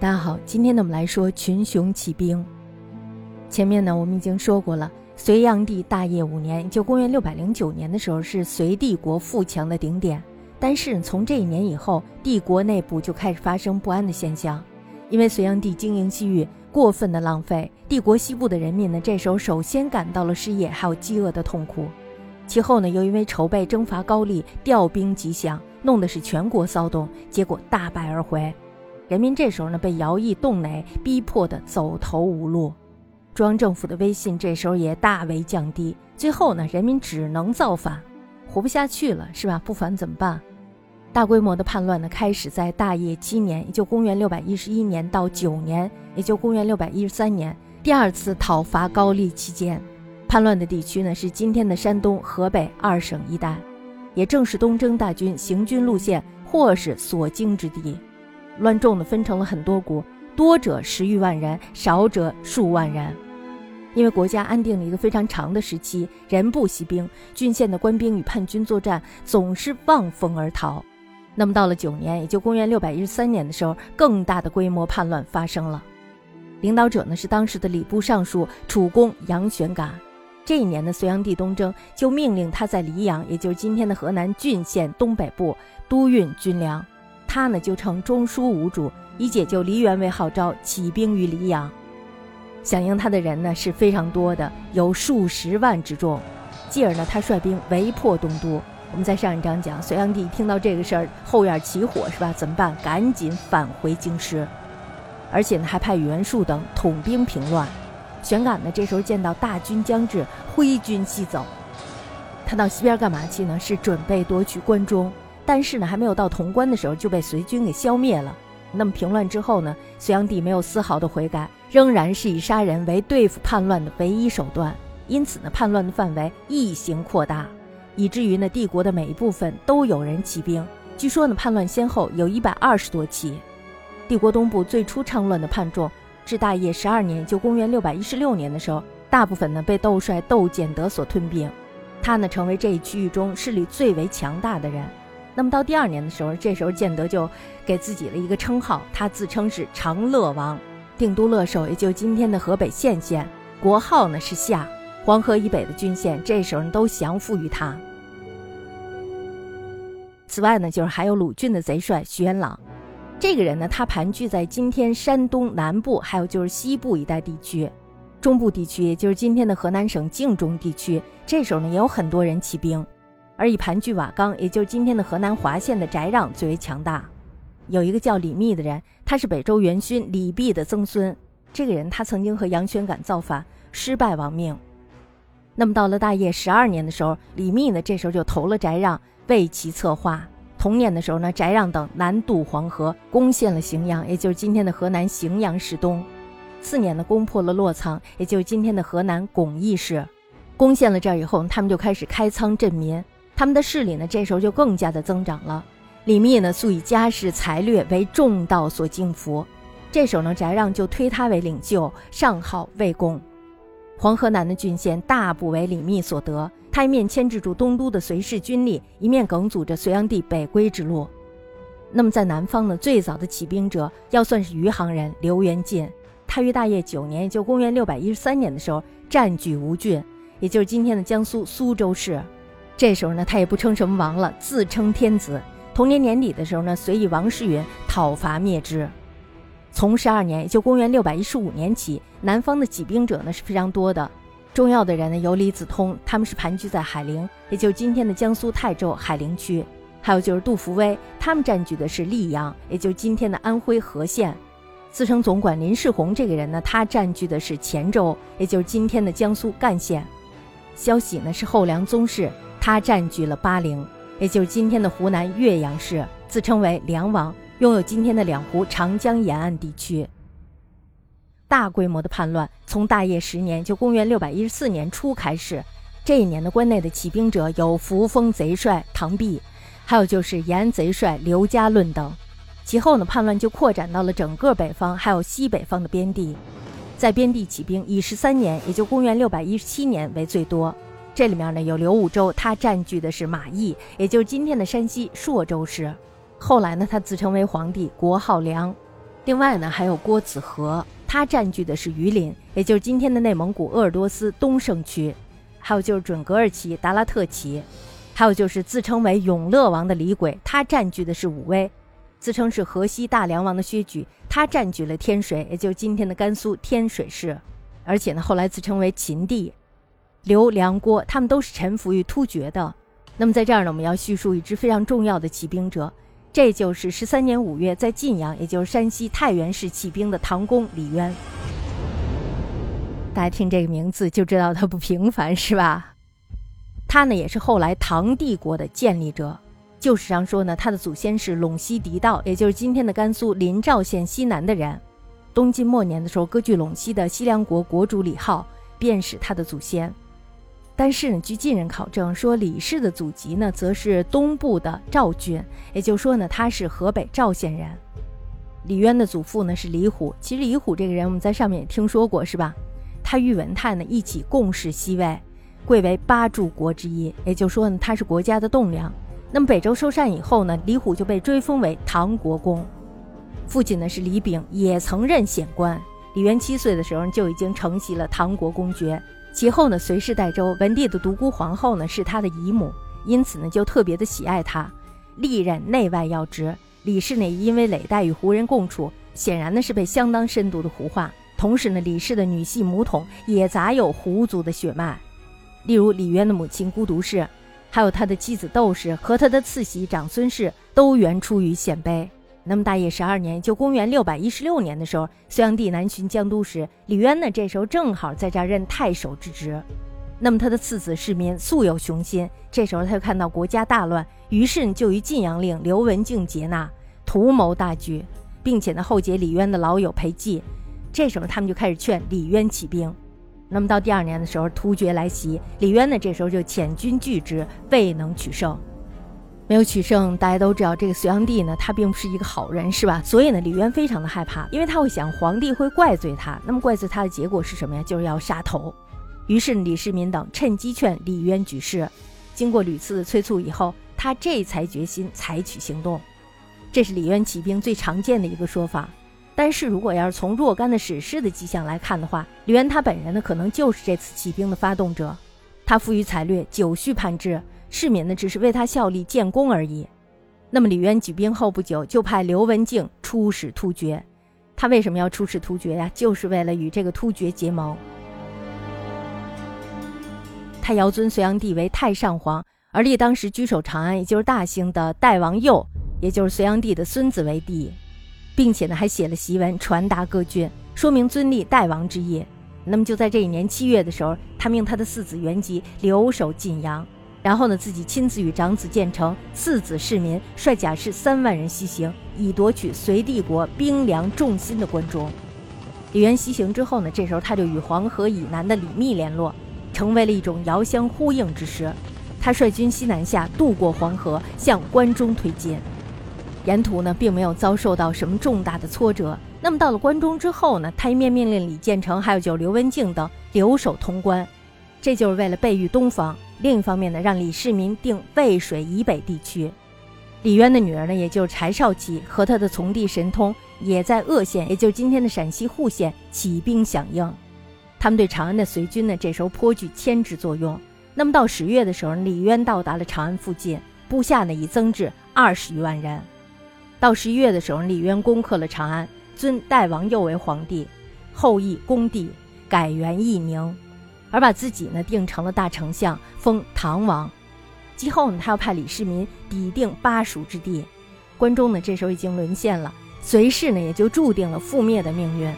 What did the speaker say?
大家好，今天呢我们来说群雄起兵。前面呢我们已经说过了，隋炀帝大业五年，就公元六百零九年的时候，是隋帝国富强的顶点。但是从这一年以后，帝国内部就开始发生不安的现象，因为隋炀帝经营西域过分的浪费，帝国西部的人民呢这时候首先感到了失业还有饥饿的痛苦。其后呢，又因为筹备征伐高丽，调兵击响，弄得是全国骚动，结果大败而回。人民这时候呢，被徭役动馁，逼迫的走投无路。中央政府的威信这时候也大为降低。最后呢，人民只能造反，活不下去了，是吧？不反怎么办？大规模的叛乱呢，开始在大业七年，也就公元六百一十一年到九年，也就公元六百一十三年，第二次讨伐高丽期间。叛乱的地区呢，是今天的山东、河北二省一带，也正是东征大军行军路线或是所经之地。乱众呢，分成了很多股，多者十余万人，少者数万人。因为国家安定了一个非常长的时期，人不息兵，郡县的官兵与叛军作战总是望风而逃。那么到了九年，也就公元六百一十三年的时候，更大的规模叛乱发生了。领导者呢是当时的礼部尚书楚公杨玄感。这一年的隋炀帝东征，就命令他在黎阳，也就是今天的河南郡县东北部督运军粮。他呢就称中书无主，以解救黎元为号召，起兵于黎阳。响应他的人呢是非常多的，有数十万之众。继而呢，他率兵围破东都。我们在上一章讲，隋炀帝听到这个事儿，后院起火是吧？怎么办？赶紧返回京师，而且呢还派袁术等统兵平乱。玄感呢，这时候见到大军将至，挥军西走。他到西边干嘛去呢？是准备夺取关中。但是呢，还没有到潼关的时候，就被隋军给消灭了。那么平乱之后呢，隋炀帝没有丝毫的悔改，仍然是以杀人为对付叛乱的唯一手段。因此呢，叛乱的范围异行扩大，以至于呢，帝国的每一部分都有人起兵。据说呢，叛乱先后有一百二十多起。帝国东部最初倡乱的叛众。至大业十二年，就公元六百一十六年的时候，大部分呢被窦帅窦建德所吞并，他呢成为这一区域中势力最为强大的人。那么到第二年的时候，这时候建德就给自己了一个称号，他自称是长乐王，定都乐守，也就今天的河北献县，国号呢是夏。黄河以北的郡县这时候都降服于他。此外呢，就是还有鲁郡的贼帅徐元朗。这个人呢，他盘踞在今天山东南部，还有就是西部一带地区，中部地区，也就是今天的河南省晋中地区。这时候呢，也有很多人起兵，而以盘踞瓦岗，也就是今天的河南滑县的翟让最为强大。有一个叫李密的人，他是北周元勋李泌的曾孙。这个人他曾经和杨玄感造反，失败亡命。那么到了大业十二年的时候，李密呢，这时候就投了翟让，为其策划。同年的时候呢，翟让等南渡黄河，攻陷了荥阳，也就是今天的河南荥阳市东。次年呢，攻破了洛仓，也就是今天的河南巩义市。攻陷了这儿以后，他们就开始开仓赈民，他们的势力呢，这时候就更加的增长了。李密呢，素以家世才略为众道所敬服，这时候呢，翟让就推他为领袖，上号魏公。黄河南的郡县大部为李密所得。他一面牵制住东都的隋氏军力，一面梗阻着隋炀帝北归之路。那么在南方呢，最早的起兵者要算是余杭人刘元进。他于大业九年，也就公元六百一十三年的时候，占据吴郡，也就是今天的江苏苏州市。这时候呢，他也不称什么王了，自称天子。同年年底的时候呢，随以王世云讨伐灭之。从十二年，也就公元六百一十五年起，南方的起兵者呢是非常多的。重要的人呢有李子通，他们是盘踞在海陵，也就是今天的江苏泰州海陵区；还有就是杜伏威，他们占据的是溧阳，也就是今天的安徽和县。自称总管林世宏这个人呢，他占据的是黔州，也就是今天的江苏赣县。萧喜呢是后梁宗室，他占据了巴陵，也就是今天的湖南岳阳市，自称为梁王，拥有今天的两湖、长江沿岸地区。大规模的叛乱从大业十年，就公元六百一十四年初开始。这一年的关内的起兵者有扶风贼帅唐弼，还有就是延安贼帅刘家论等。其后呢，叛乱就扩展到了整个北方，还有西北方的边地。在边地起兵以十三年，也就公元六百一十七年为最多。这里面呢有刘武周，他占据的是马邑，也就是今天的山西朔州市。后来呢，他自称为皇帝，国号梁。另外呢，还有郭子和，他占据的是榆林，也就是今天的内蒙古鄂尔多斯东胜区；还有就是准格尔旗达拉特旗；还有就是自称为永乐王的李轨，他占据的是武威；自称是河西大梁王的薛举，他占据了天水，也就是今天的甘肃天水市。而且呢，后来自称为秦帝。刘、梁、郭，他们都是臣服于突厥的。那么在这儿呢，我们要叙述一支非常重要的起兵者。这就是十三年五月在晋阳，也就是山西太原市起兵的唐公李渊。大家听这个名字就知道他不平凡，是吧？他呢也是后来唐帝国的建立者。旧史上说呢，他的祖先是陇西狄道，也就是今天的甘肃临洮县西南的人。东晋末年的时候，割据陇西的西凉国国主李浩便是他的祖先。但是呢，据近人考证说，李氏的祖籍呢，则是东部的赵郡，也就是说呢，他是河北赵县人。李渊的祖父呢是李虎，其实李虎这个人我们在上面也听说过，是吧？他与文泰呢一起共事西魏，贵为八柱国之一，也就是说呢，他是国家的栋梁。那么北周收禅以后呢，李虎就被追封为唐国公。父亲呢是李炳，也曾任显官。李渊七岁的时候就已经承袭了唐国公爵。其后呢，隋氏代周，文帝的独孤皇后呢是他的姨母，因此呢就特别的喜爱他，历任内外要职。李氏呢因为累代与胡人共处，显然呢是被相当深度的胡化。同时呢，李氏的女系母统也杂有胡族的血脉，例如李渊的母亲孤独氏，还有他的妻子窦氏和他的次媳长孙氏都原出于鲜卑。那么大业十二年，就公元六百一十六年的时候，隋炀帝南巡江都时，李渊呢这时候正好在这儿任太守之职。那么他的次子世民素有雄心，这时候他就看到国家大乱，于是就于晋阳令刘文静接纳，图谋大局，并且呢后结李渊的老友裴寂。这时候他们就开始劝李渊起兵。那么到第二年的时候，突厥来袭，李渊呢这时候就遣军拒之，未能取胜。没有取胜，大家都知道这个隋炀帝呢，他并不是一个好人，是吧？所以呢，李渊非常的害怕，因为他会想皇帝会怪罪他，那么怪罪他的结果是什么呀？就是要杀头。于是李世民等趁机劝李渊举事，经过屡次的催促以后，他这才决心采取行动。这是李渊起兵最常见的一个说法。但是如果要是从若干的史诗的迹象来看的话，李渊他本人呢，可能就是这次起兵的发动者。他富于才略，久蓄叛志。市民呢，只是为他效力建功而已。那么李渊举兵后不久，就派刘文静出使突厥。他为什么要出使突厥呀？就是为了与这个突厥结盟。他遥尊隋炀帝为太上皇，而立当时居守长安，也就是大兴的代王佑，也就是隋炀帝的孙子为帝，并且呢，还写了檄文传达各郡，说明尊立代王之意。那么就在这一年七月的时候，他命他的四子元吉留守晋阳。然后呢，自己亲自与长子建成、次子世民率甲士三万人西行，以夺取隋帝国兵粮重心的关中。李渊西行之后呢，这时候他就与黄河以南的李密联络，成为了一种遥相呼应之势。他率军西南下，渡过黄河，向关中推进。沿途呢，并没有遭受到什么重大的挫折。那么到了关中之后呢，他一面命令李建成还有就刘文静等留守潼关，这就是为了备御东方。另一方面呢，让李世民定渭水以北地区。李渊的女儿呢，也就是柴少奇和他的从弟神通，也在鄂县，也就是今天的陕西户县起兵响应。他们对长安的隋军呢，这时候颇具牵制作用。那么到十月的时候，李渊到达了长安附近，部下呢已增至二十余万人。到十一月的时候，李渊攻克了长安，尊代王佑为皇帝，后裔恭帝，改元义宁。而把自己呢定成了大丞相，封唐王。其后呢，他要派李世民抵定巴蜀之地。关中呢，这时候已经沦陷了，隋氏呢也就注定了覆灭的命运。